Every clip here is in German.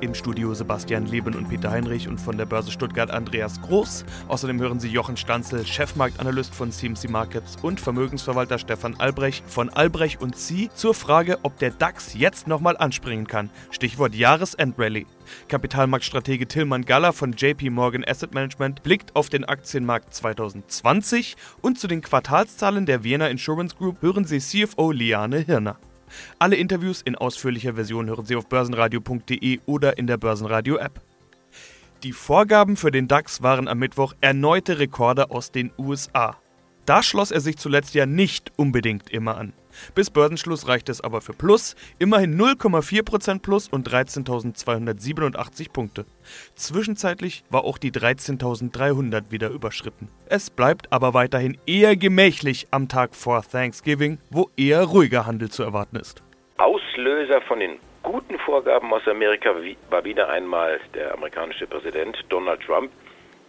Im Studio Sebastian Leben und Peter Heinrich und von der Börse Stuttgart Andreas Groß. Außerdem hören Sie Jochen Stanzel, Chefmarktanalyst von CMC Markets und Vermögensverwalter Stefan Albrecht von Albrecht und Sie zur Frage, ob der DAX jetzt nochmal anspringen kann. Stichwort Jahresendrallye. Kapitalmarktstratege Tilman Galler von JP Morgan Asset Management blickt auf den Aktienmarkt 2020 und zu den Quartalszahlen der Vienna Insurance Group hören Sie CFO Liane Hirner. Alle Interviews in ausführlicher Version hören Sie auf börsenradio.de oder in der Börsenradio-App. Die Vorgaben für den DAX waren am Mittwoch erneute Rekorde aus den USA. Da schloss er sich zuletzt ja nicht unbedingt immer an. Bis Börsenschluss reichte es aber für Plus, immerhin 0,4% Plus und 13.287 Punkte. Zwischenzeitlich war auch die 13.300 wieder überschritten. Es bleibt aber weiterhin eher gemächlich am Tag vor Thanksgiving, wo eher ruhiger Handel zu erwarten ist. Auslöser von den guten Vorgaben aus Amerika war wieder einmal der amerikanische Präsident Donald Trump.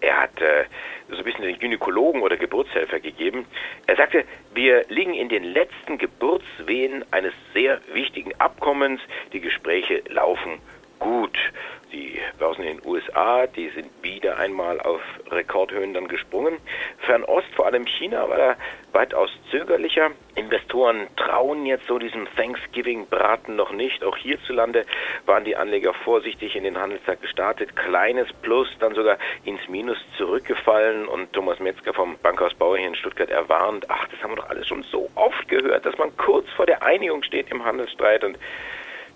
Er hat äh, so ein bisschen den Gynäkologen oder Geburtshelfer gegeben. Er sagte, wir liegen in den letzten Geburtswehen eines sehr wichtigen Abkommens. Die Gespräche laufen gut. Die Börsen in den USA, die sind wieder einmal auf Rekordhöhen dann gesprungen. Fernost, vor allem China, war da weitaus zögerlicher. Investoren trauen jetzt so diesem Thanksgiving-Braten noch nicht. Auch hierzulande waren die Anleger vorsichtig in den Handelstag gestartet. Kleines Plus, dann sogar ins Minus zurückgefallen. Und Thomas Metzger vom Bankhaus Bauer hier in Stuttgart erwarnt, ach, das haben wir doch alles schon so oft gehört, dass man kurz vor der Einigung steht im Handelsstreit und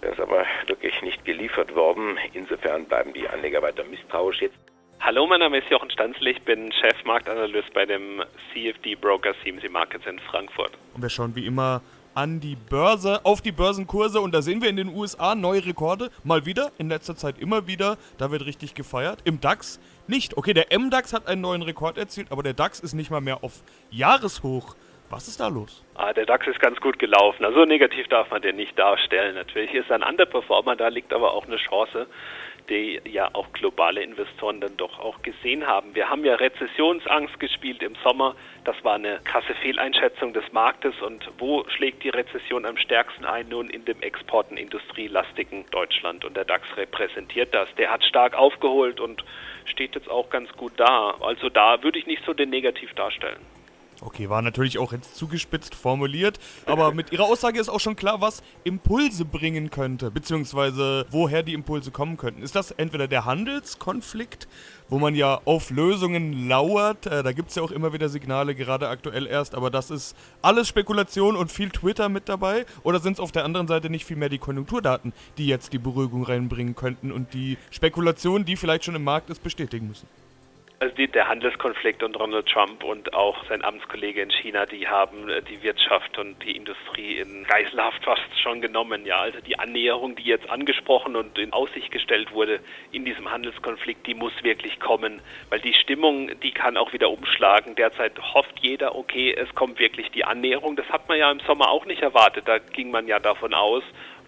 das ist aber wirklich nicht geliefert worden. Insofern bleiben die Anleger weiter misstrauisch jetzt. Hallo, mein Name ist Jochen Stanzl, ich bin Chefmarktanalyst bei dem CFD Broker CMC Markets in Frankfurt. Und wir schauen wie immer an die Börse, auf die Börsenkurse und da sehen wir in den USA neue Rekorde. Mal wieder, in letzter Zeit immer wieder. Da wird richtig gefeiert. Im DAX nicht. Okay, der MDAX hat einen neuen Rekord erzielt, aber der DAX ist nicht mal mehr auf Jahreshoch. Was ist da los? Ah, der DAX ist ganz gut gelaufen. Also negativ darf man den nicht darstellen. Natürlich ist ein Underperformer, da liegt aber auch eine Chance, die ja auch globale Investoren dann doch auch gesehen haben. Wir haben ja Rezessionsangst gespielt im Sommer. Das war eine krasse Fehleinschätzung des Marktes. Und wo schlägt die Rezession am stärksten ein? Nun in dem export- und industrielastigen Deutschland. Und der DAX repräsentiert das. Der hat stark aufgeholt und steht jetzt auch ganz gut da. Also da würde ich nicht so den negativ darstellen. Okay, war natürlich auch jetzt zugespitzt formuliert, aber mit Ihrer Aussage ist auch schon klar, was Impulse bringen könnte, beziehungsweise woher die Impulse kommen könnten. Ist das entweder der Handelskonflikt, wo man ja auf Lösungen lauert, äh, da gibt es ja auch immer wieder Signale, gerade aktuell erst, aber das ist alles Spekulation und viel Twitter mit dabei, oder sind es auf der anderen Seite nicht vielmehr die Konjunkturdaten, die jetzt die Beruhigung reinbringen könnten und die Spekulation, die vielleicht schon im Markt ist, bestätigen müssen? Also die, der Handelskonflikt und Donald Trump und auch sein Amtskollege in China, die haben äh, die Wirtschaft und die Industrie in Geiselhaft fast schon genommen. Ja, also die Annäherung, die jetzt angesprochen und in Aussicht gestellt wurde in diesem Handelskonflikt, die muss wirklich kommen, weil die Stimmung, die kann auch wieder umschlagen. Derzeit hofft jeder, okay, es kommt wirklich die Annäherung. Das hat man ja im Sommer auch nicht erwartet. Da ging man ja davon aus,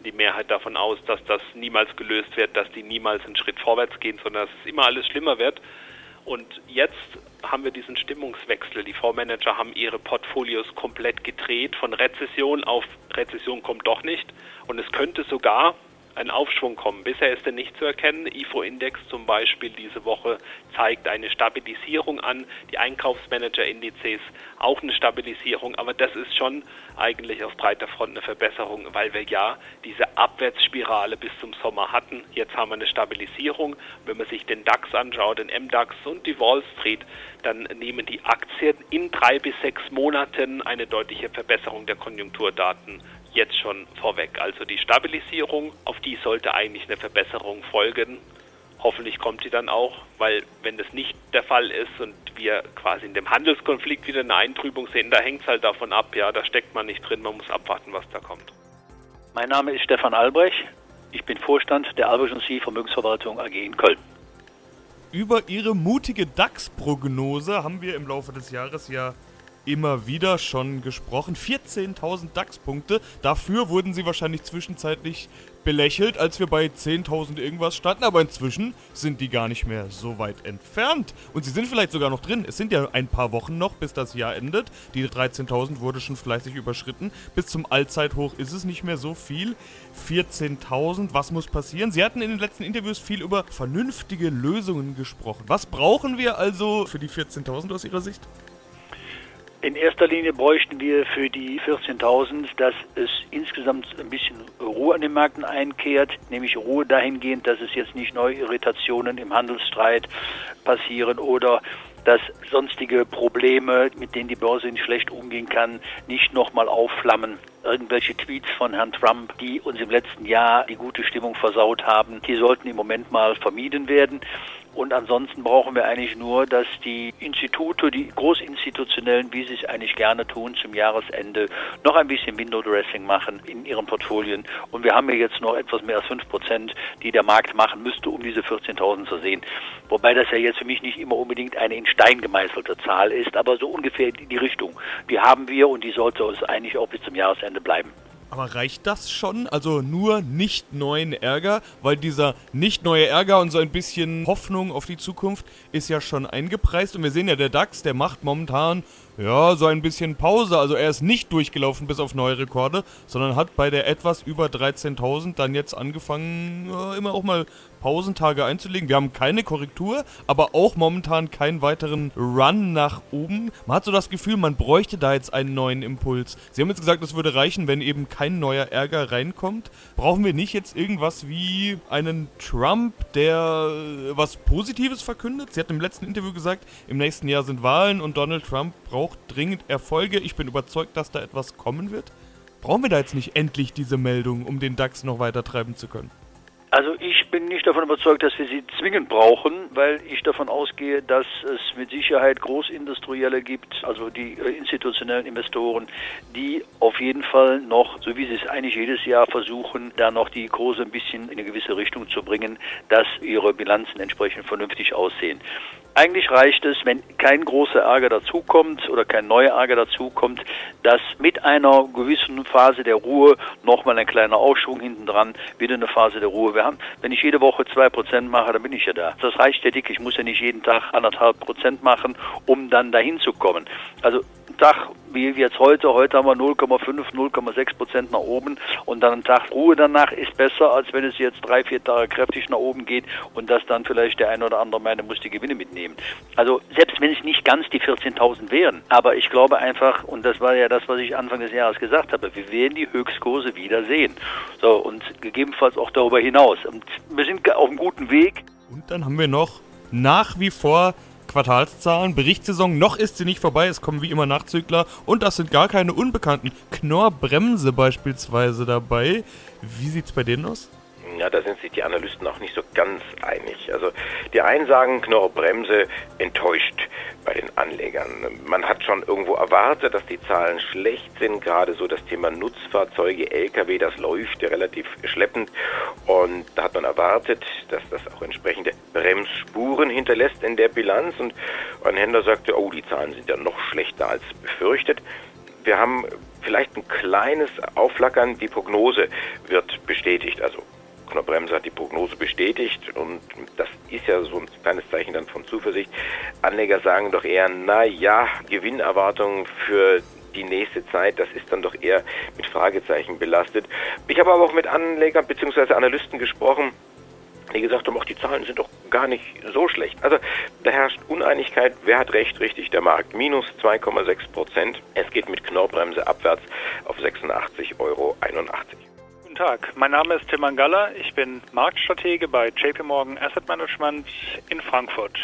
die Mehrheit davon aus, dass das niemals gelöst wird, dass die niemals einen Schritt vorwärts gehen, sondern dass es immer alles schlimmer wird. Und jetzt haben wir diesen Stimmungswechsel. Die Fondsmanager haben ihre Portfolios komplett gedreht von Rezession auf Rezession kommt doch nicht. Und es könnte sogar ein Aufschwung kommen. Bisher ist er nicht zu erkennen. IFO-Index zum Beispiel diese Woche zeigt eine Stabilisierung an. Die Einkaufsmanager-Indizes auch eine Stabilisierung. Aber das ist schon eigentlich auf breiter Front eine Verbesserung, weil wir ja diese Abwärtsspirale bis zum Sommer hatten. Jetzt haben wir eine Stabilisierung. Wenn man sich den DAX anschaut, den MDAX und die Wall Street, dann nehmen die Aktien in drei bis sechs Monaten eine deutliche Verbesserung der Konjunkturdaten jetzt schon vorweg. Also die Stabilisierung, auf die sollte eigentlich eine Verbesserung folgen. Hoffentlich kommt sie dann auch, weil wenn das nicht der Fall ist und wir quasi in dem Handelskonflikt wieder eine Eintrübung sehen, da hängt es halt davon ab, ja, da steckt man nicht drin, man muss abwarten, was da kommt. Mein Name ist Stefan Albrecht, ich bin Vorstand der Albrecht und Sie Vermögensverwaltung AG in Köln. Über Ihre mutige DAX-Prognose haben wir im Laufe des Jahres ja immer wieder schon gesprochen. 14.000 DAX-Punkte. Dafür wurden sie wahrscheinlich zwischenzeitlich belächelt, als wir bei 10.000 irgendwas standen. Aber inzwischen sind die gar nicht mehr so weit entfernt. Und sie sind vielleicht sogar noch drin. Es sind ja ein paar Wochen noch, bis das Jahr endet. Die 13.000 wurde schon fleißig überschritten. Bis zum Allzeithoch ist es nicht mehr so viel. 14.000, was muss passieren? Sie hatten in den letzten Interviews viel über vernünftige Lösungen gesprochen. Was brauchen wir also für die 14.000 aus Ihrer Sicht? In erster Linie bräuchten wir für die 14.000, dass es insgesamt ein bisschen Ruhe an den Märkten einkehrt, nämlich Ruhe dahingehend, dass es jetzt nicht neue Irritationen im Handelsstreit passieren oder dass sonstige Probleme, mit denen die Börse nicht schlecht umgehen kann, nicht nochmal aufflammen. Irgendwelche Tweets von Herrn Trump, die uns im letzten Jahr die gute Stimmung versaut haben, die sollten im Moment mal vermieden werden. Und ansonsten brauchen wir eigentlich nur, dass die Institute, die großinstitutionellen, wie sie es eigentlich gerne tun, zum Jahresende noch ein bisschen Window Dressing machen in ihren Portfolien. Und wir haben ja jetzt noch etwas mehr als 5 Prozent, die der Markt machen müsste, um diese 14.000 zu sehen. Wobei das ja jetzt für mich nicht immer unbedingt eine in Stein gemeißelte Zahl ist, aber so ungefähr die Richtung. Die haben wir und die sollte uns eigentlich auch bis zum Jahresende bleiben. Aber reicht das schon? Also nur nicht neuen Ärger? Weil dieser nicht neue Ärger und so ein bisschen Hoffnung auf die Zukunft ist ja schon eingepreist. Und wir sehen ja, der DAX, der macht momentan ja, so ein bisschen Pause. Also er ist nicht durchgelaufen bis auf neue Rekorde, sondern hat bei der etwas über 13.000 dann jetzt angefangen, ja, immer auch mal Pausentage einzulegen. Wir haben keine Korrektur, aber auch momentan keinen weiteren Run nach oben. Man hat so das Gefühl, man bräuchte da jetzt einen neuen Impuls. Sie haben jetzt gesagt, es würde reichen, wenn eben kein neuer Ärger reinkommt. Brauchen wir nicht jetzt irgendwas wie einen Trump, der was Positives verkündet? Sie hat im letzten Interview gesagt, im nächsten Jahr sind Wahlen und Donald Trump braucht dringend Erfolge. Ich bin überzeugt, dass da etwas kommen wird. Brauchen wir da jetzt nicht endlich diese Meldung, um den DAX noch weiter treiben zu können? Also ich bin nicht davon überzeugt, dass wir sie zwingend brauchen, weil ich davon ausgehe, dass es mit Sicherheit Großindustrielle gibt, also die äh, institutionellen Investoren, die auf jeden Fall noch, so wie sie es eigentlich jedes Jahr versuchen, da noch die Kurse ein bisschen in eine gewisse Richtung zu bringen, dass ihre Bilanzen entsprechend vernünftig aussehen. Eigentlich reicht es, wenn kein großer Ärger dazukommt oder kein neuer Ärger dazukommt, dass mit einer gewissen Phase der Ruhe nochmal ein kleiner Aufschwung hinten dran, wieder eine Phase der Ruhe. Wir haben, wenn ich jede Woche zwei Prozent mache, dann bin ich ja da. Das reicht ja dick. Ich muss ja nicht jeden Tag anderthalb Prozent machen, um dann dahin zu kommen. Also Tag wie jetzt heute, heute haben wir 0,5, 0,6 Prozent nach oben und dann ein Tag Ruhe danach ist besser, als wenn es jetzt drei, vier Tage kräftig nach oben geht und dass dann vielleicht der eine oder andere meint, er muss die Gewinne mitnehmen. Also selbst wenn es nicht ganz die 14.000 wären, aber ich glaube einfach, und das war ja das, was ich Anfang des Jahres gesagt habe, wir werden die Höchstkurse wieder sehen. So, und gegebenenfalls auch darüber hinaus. Und wir sind auf einem guten Weg. Und dann haben wir noch nach wie vor Quartalszahlen, Berichtssaison, noch ist sie nicht vorbei, es kommen wie immer Nachzügler und das sind gar keine Unbekannten. Knorr Bremse beispielsweise dabei. Wie sieht's bei denen aus? Ja, da sind sich die Analysten auch nicht so ganz einig. Also die einen sagen, Knorr-Bremse enttäuscht bei den Anlegern. Man hat schon irgendwo erwartet, dass die Zahlen schlecht sind, gerade so das Thema Nutzfahrzeuge, Lkw, das läuft ja relativ schleppend und da hat man erwartet, dass das auch entsprechende Bremsspuren hinterlässt in der Bilanz und ein Händler sagte, oh, die Zahlen sind ja noch schlechter als befürchtet. Wir haben vielleicht ein kleines Aufflackern, die Prognose wird bestätigt, also Knorr-Bremse hat die Prognose bestätigt und das ist ja so ein kleines Zeichen dann von Zuversicht. Anleger sagen doch eher, na ja, Gewinnerwartungen für die nächste Zeit, das ist dann doch eher mit Fragezeichen belastet. Ich habe aber auch mit Anlegern bzw. Analysten gesprochen, die gesagt haben, auch die Zahlen sind doch gar nicht so schlecht. Also da herrscht Uneinigkeit, wer hat recht, richtig, der Markt. Minus 2,6 Prozent. Es geht mit Knorrbremse abwärts auf 86,81 Euro. Tag, mein Name ist Tim Mangala, ich bin Marktstratege bei JP Morgan Asset Management in Frankfurt.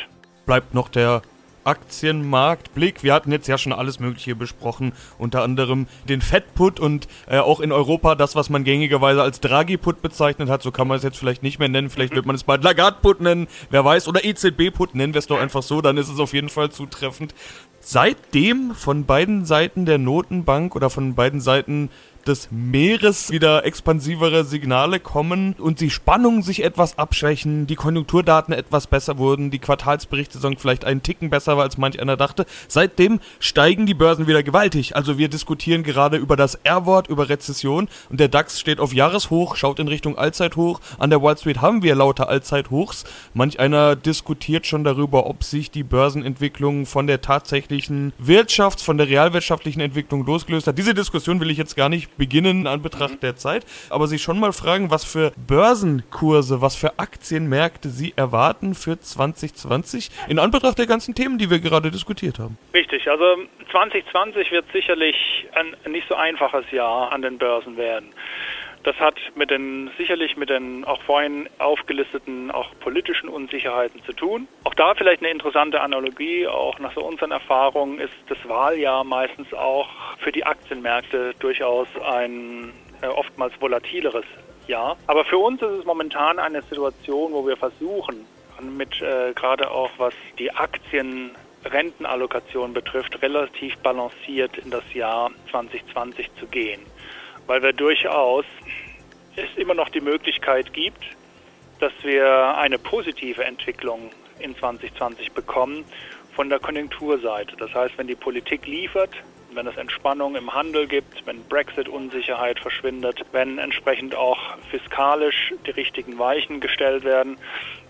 Bleibt noch der Aktienmarktblick. Wir hatten jetzt ja schon alles Mögliche besprochen, unter anderem den Fed-Put und äh, auch in Europa das, was man gängigerweise als Draghi-Put bezeichnet hat. So kann man es jetzt vielleicht nicht mehr nennen. Vielleicht wird man es bald Lagarde-Put nennen, wer weiß. Oder EZB-Put nennen wir es doch einfach so, dann ist es auf jeden Fall zutreffend. Seitdem von beiden Seiten der Notenbank oder von beiden Seiten des Meeres wieder expansivere Signale kommen und die Spannungen sich etwas abschwächen, die Konjunkturdaten etwas besser wurden, die Quartalsberichtssaison vielleicht einen Ticken besser war, als manch einer dachte. Seitdem steigen die Börsen wieder gewaltig. Also wir diskutieren gerade über das R-Wort, über Rezession und der DAX steht auf Jahreshoch, schaut in Richtung Allzeithoch. An der Wall Street haben wir lauter Allzeithochs. Manch einer diskutiert schon darüber, ob sich die Börsenentwicklung von der tatsächlichen Wirtschafts-, von der realwirtschaftlichen Entwicklung losgelöst hat. Diese Diskussion will ich jetzt gar nicht beginnen an Betracht der Zeit, aber sich schon mal fragen, was für Börsenkurse, was für Aktienmärkte Sie erwarten für 2020 in Anbetracht der ganzen Themen, die wir gerade diskutiert haben. Richtig, also 2020 wird sicherlich ein nicht so einfaches Jahr an den Börsen werden. Das hat mit den, sicherlich mit den auch vorhin aufgelisteten auch politischen Unsicherheiten zu tun. Auch da vielleicht eine interessante Analogie, auch nach so unseren Erfahrungen ist das Wahljahr meistens auch für die Aktienmärkte durchaus ein äh, oftmals volatileres Jahr. Aber für uns ist es momentan eine Situation, wo wir versuchen, mit äh, gerade auch was die Aktien Rentenallokation betrifft, relativ balanciert in das Jahr 2020 zu gehen weil wir durchaus es immer noch die Möglichkeit gibt, dass wir eine positive Entwicklung in 2020 bekommen von der Konjunkturseite. Das heißt, wenn die Politik liefert, wenn es Entspannung im Handel gibt, wenn Brexit-Unsicherheit verschwindet, wenn entsprechend auch fiskalisch die richtigen Weichen gestellt werden,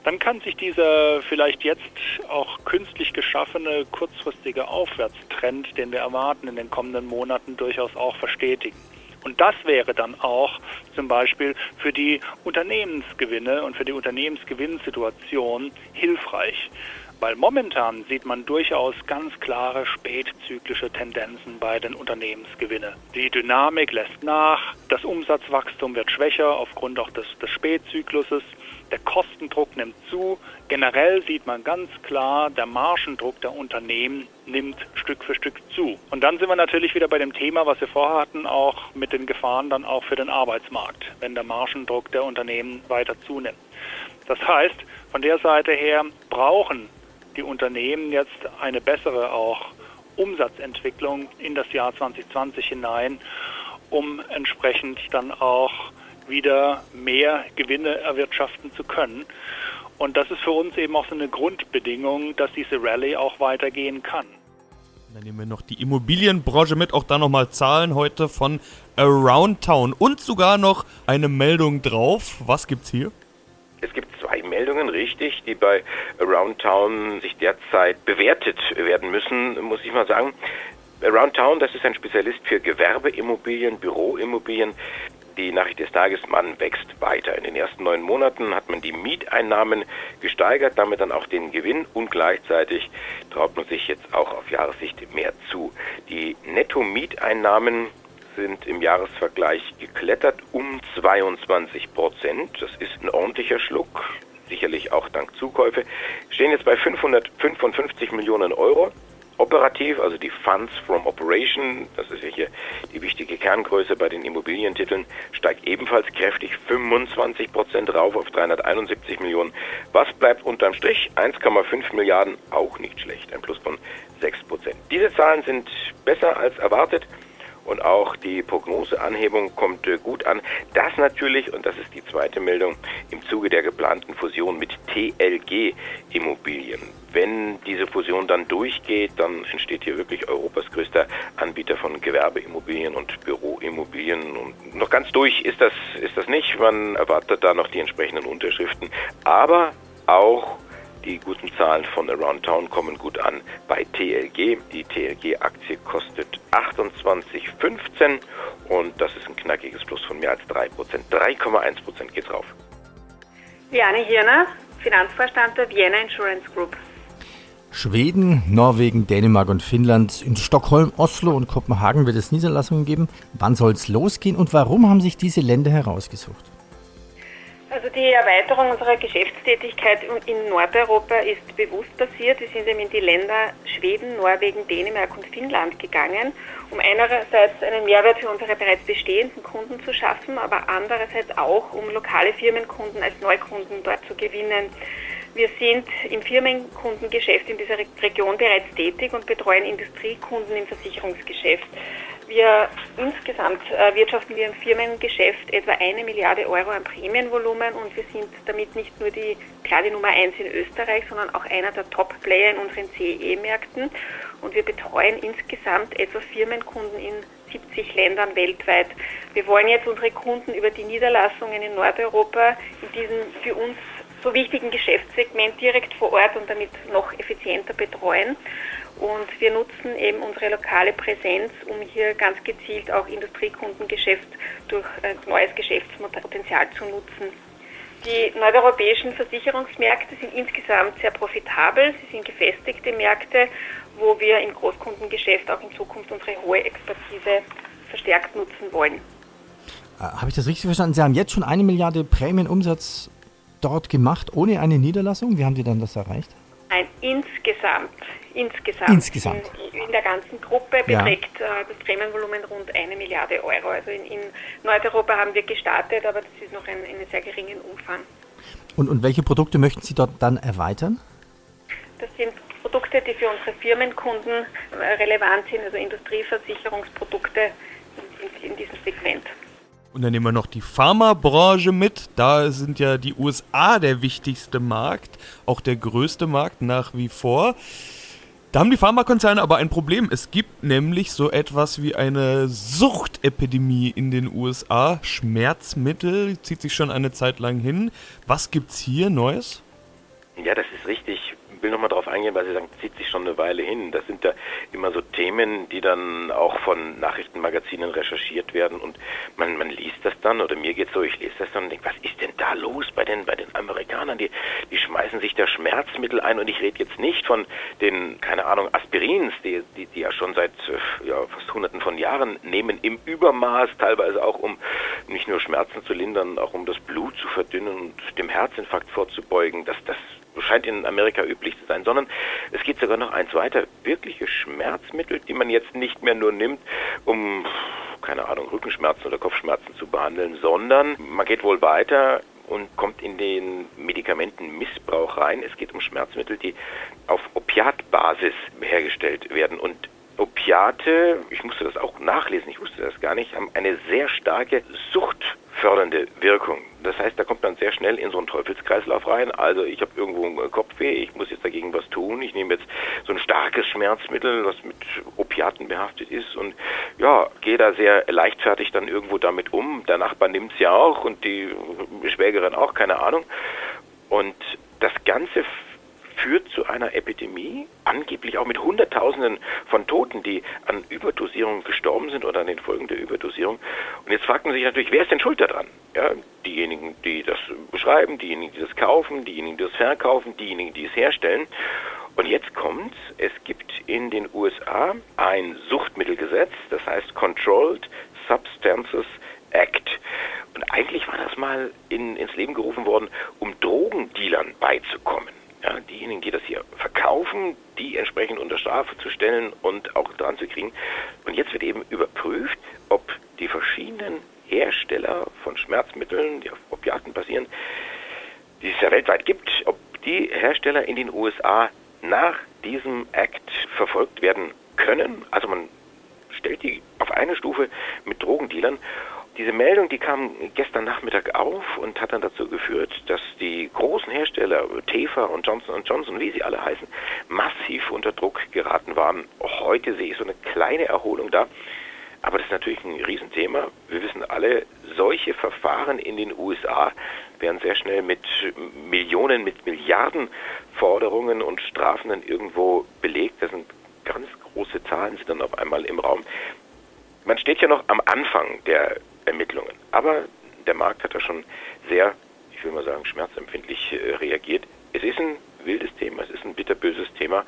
dann kann sich dieser vielleicht jetzt auch künstlich geschaffene kurzfristige Aufwärtstrend, den wir erwarten in den kommenden Monaten, durchaus auch verstetigen. Und das wäre dann auch zum Beispiel für die Unternehmensgewinne und für die Unternehmensgewinnsituation hilfreich. Weil momentan sieht man durchaus ganz klare spätzyklische Tendenzen bei den Unternehmensgewinnen. Die Dynamik lässt nach, das Umsatzwachstum wird schwächer aufgrund auch des, des Spätzykluses der Kostendruck nimmt zu. Generell sieht man ganz klar, der Margendruck der Unternehmen nimmt Stück für Stück zu. Und dann sind wir natürlich wieder bei dem Thema, was wir vorher hatten, auch mit den Gefahren dann auch für den Arbeitsmarkt, wenn der Margendruck der Unternehmen weiter zunimmt. Das heißt, von der Seite her brauchen die Unternehmen jetzt eine bessere auch Umsatzentwicklung in das Jahr 2020 hinein, um entsprechend dann auch wieder mehr Gewinne erwirtschaften zu können. Und das ist für uns eben auch so eine Grundbedingung, dass diese Rallye auch weitergehen kann. Dann nehmen wir noch die Immobilienbranche mit, auch da nochmal Zahlen heute von Around Town und sogar noch eine Meldung drauf. Was gibt's hier? Es gibt zwei Meldungen, richtig, die bei Around Town sich derzeit bewertet werden müssen, muss ich mal sagen. Around Town, das ist ein Spezialist für Gewerbeimmobilien, Büroimmobilien. Die Nachricht des Tages, man wächst weiter. In den ersten neun Monaten hat man die Mieteinnahmen gesteigert, damit dann auch den Gewinn und gleichzeitig traut man sich jetzt auch auf Jahressicht mehr zu. Die Netto-Mieteinnahmen sind im Jahresvergleich geklettert um 22 Prozent. Das ist ein ordentlicher Schluck, sicherlich auch dank Zukäufe. Stehen jetzt bei 555 Millionen Euro. Operativ, also die Funds from Operation, das ist ja hier die wichtige Kerngröße bei den Immobilientiteln, steigt ebenfalls kräftig 25 Prozent rauf auf 371 Millionen. Was bleibt unterm Strich? 1,5 Milliarden, auch nicht schlecht, ein Plus von 6 Prozent. Diese Zahlen sind besser als erwartet und auch die Prognoseanhebung kommt äh, gut an. Das natürlich, und das ist die zweite Meldung, im Zuge der geplanten Fusion mit TLG Immobilien. Wenn diese Fusion dann durchgeht, dann entsteht hier wirklich Europas größter Anbieter von Gewerbeimmobilien und Büroimmobilien. Und noch ganz durch ist das, ist das nicht. Man erwartet da noch die entsprechenden Unterschriften. Aber auch die guten Zahlen von Around Town kommen gut an bei TLG. Die TLG-Aktie kostet 28,15 und das ist ein knackiges Plus von mehr als 3%. 3,1% geht drauf. Liane Hirner, Finanzvorstand der Vienna Insurance Group. Schweden, Norwegen, Dänemark und Finnland. In Stockholm, Oslo und Kopenhagen wird es Niederlassungen geben. Wann soll es losgehen und warum haben sich diese Länder herausgesucht? Also die Erweiterung unserer Geschäftstätigkeit in Nordeuropa ist bewusst passiert. Wir sind eben in die Länder Schweden, Norwegen, Dänemark und Finnland gegangen, um einerseits einen Mehrwert für unsere bereits bestehenden Kunden zu schaffen, aber andererseits auch, um lokale Firmenkunden als Neukunden dort zu gewinnen. Wir sind im Firmenkundengeschäft in dieser Region bereits tätig und betreuen Industriekunden im Versicherungsgeschäft. Wir insgesamt äh, wirtschaften wir im Firmengeschäft etwa eine Milliarde Euro an Prämienvolumen und wir sind damit nicht nur die klar die Nummer eins in Österreich, sondern auch einer der Top-Player in unseren CE-Märkten. Und wir betreuen insgesamt etwa Firmenkunden in 70 Ländern weltweit. Wir wollen jetzt unsere Kunden über die Niederlassungen in Nordeuropa in diesem für uns so wichtigen Geschäftssegment direkt vor Ort und damit noch effizienter betreuen. Und wir nutzen eben unsere lokale Präsenz, um hier ganz gezielt auch Industriekundengeschäft durch ein neues Geschäftspotenzial zu nutzen. Die nordeuropäischen Versicherungsmärkte sind insgesamt sehr profitabel. Sie sind gefestigte Märkte, wo wir im Großkundengeschäft auch in Zukunft unsere hohe Expertise verstärkt nutzen wollen. Äh, Habe ich das richtig verstanden? Sie haben jetzt schon eine Milliarde Prämienumsatz dort gemacht, ohne eine Niederlassung? Wie haben Sie dann das erreicht? Nein, insgesamt. Insgesamt. Insgesamt. In, in der ganzen Gruppe beträgt ja. äh, das Prämienvolumen rund eine Milliarde Euro. Also in, in, Nordeuropa haben wir gestartet, aber das ist noch ein, einen sehr geringen Umfang. Und, und welche Produkte möchten Sie dort dann erweitern? Das sind Produkte, die für unsere Firmenkunden äh, relevant sind, also Industrieversicherungsprodukte in, in, in diesem Segment. Und dann nehmen wir noch die Pharmabranche mit. Da sind ja die USA der wichtigste Markt, auch der größte Markt nach wie vor. Da haben die Pharmakonzerne aber ein Problem. Es gibt nämlich so etwas wie eine Suchtepidemie in den USA. Schmerzmittel zieht sich schon eine Zeit lang hin. Was gibt's hier Neues? Ja, das ist richtig will nochmal darauf eingehen, weil Sie sagen, zieht sich schon eine Weile hin. Das sind ja immer so Themen, die dann auch von Nachrichtenmagazinen recherchiert werden und man, man liest das dann oder mir geht so, ich lese das dann und denke, was ist denn da los bei den, bei den Amerikanern? Die, die schmeißen sich da Schmerzmittel ein und ich rede jetzt nicht von den, keine Ahnung, Aspirins, die, die, die ja schon seit ja, fast hunderten von Jahren nehmen, im Übermaß, teilweise auch um nicht nur Schmerzen zu lindern, auch um das Blut zu verdünnen und dem Herzinfarkt vorzubeugen. Das, das scheint in Amerika üblich zu sein, sondern es geht sogar noch eins weiter. Wirkliche Schmerzmittel, die man jetzt nicht mehr nur nimmt, um, keine Ahnung, Rückenschmerzen oder Kopfschmerzen zu behandeln, sondern man geht wohl weiter und kommt in den Medikamentenmissbrauch rein. Es geht um Schmerzmittel, die auf Opiatbasis hergestellt werden und Opiate, ich musste das auch nachlesen, ich wusste das gar nicht, haben eine sehr starke suchtfördernde Wirkung. Das heißt, da kommt man sehr schnell in so einen Teufelskreislauf rein. Also ich habe irgendwo einen Kopfweh, ich muss jetzt dagegen was tun. Ich nehme jetzt so ein starkes Schmerzmittel, was mit Opiaten behaftet ist und ja, gehe da sehr leichtfertig dann irgendwo damit um. Der Nachbar nimmt es ja auch und die Schwägerin auch, keine Ahnung. Und das Ganze führt zu einer Epidemie, angeblich auch mit Hunderttausenden von Toten, die an Überdosierung gestorben sind oder an den Folgen der Überdosierung. Und jetzt fragt man sich natürlich, wer ist denn schuld daran? Ja, diejenigen, die das beschreiben, diejenigen, die das kaufen, diejenigen, die das verkaufen, diejenigen, die es herstellen. Und jetzt kommt's, es gibt in den USA ein Suchtmittelgesetz, das heißt Controlled Substances Act. Und eigentlich war das mal in, ins Leben gerufen worden, um Drogendealern beizukommen ja, diejenigen, die das hier verkaufen, die entsprechend unter Strafe zu stellen und auch dran zu kriegen. Und jetzt wird eben überprüft, ob die verschiedenen Hersteller von Schmerzmitteln, die auf Opiaten basieren, die es ja weltweit gibt, ob die Hersteller in den USA nach diesem Act verfolgt werden können. Also man stellt die auf eine Stufe mit Drogendealern diese Meldung, die kam gestern Nachmittag auf und hat dann dazu geführt, dass die großen Hersteller, Tefa und Johnson Johnson, wie sie alle heißen, massiv unter Druck geraten waren. Heute sehe ich so eine kleine Erholung da. Aber das ist natürlich ein Riesenthema. Wir wissen alle, solche Verfahren in den USA werden sehr schnell mit Millionen, mit Milliarden Forderungen und Strafen dann irgendwo belegt. Das sind ganz große Zahlen, sind dann auf einmal im Raum. Man steht ja noch am Anfang der Ermittlungen. Aber der Markt hat da schon sehr, ich will mal sagen, schmerzempfindlich äh, reagiert. Es ist ein wildes Thema, es ist ein bitterböses Thema.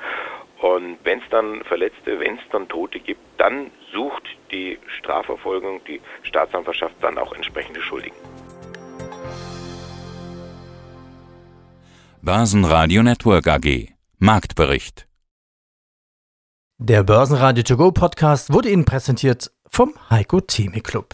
Und wenn es dann Verletzte, wenn es dann Tote gibt, dann sucht die Strafverfolgung, die Staatsanwaltschaft dann auch entsprechende Schuldigen. Börsenradio Network AG Marktbericht Der Börsenradio To Go Podcast wurde Ihnen präsentiert vom Heiko Theme Club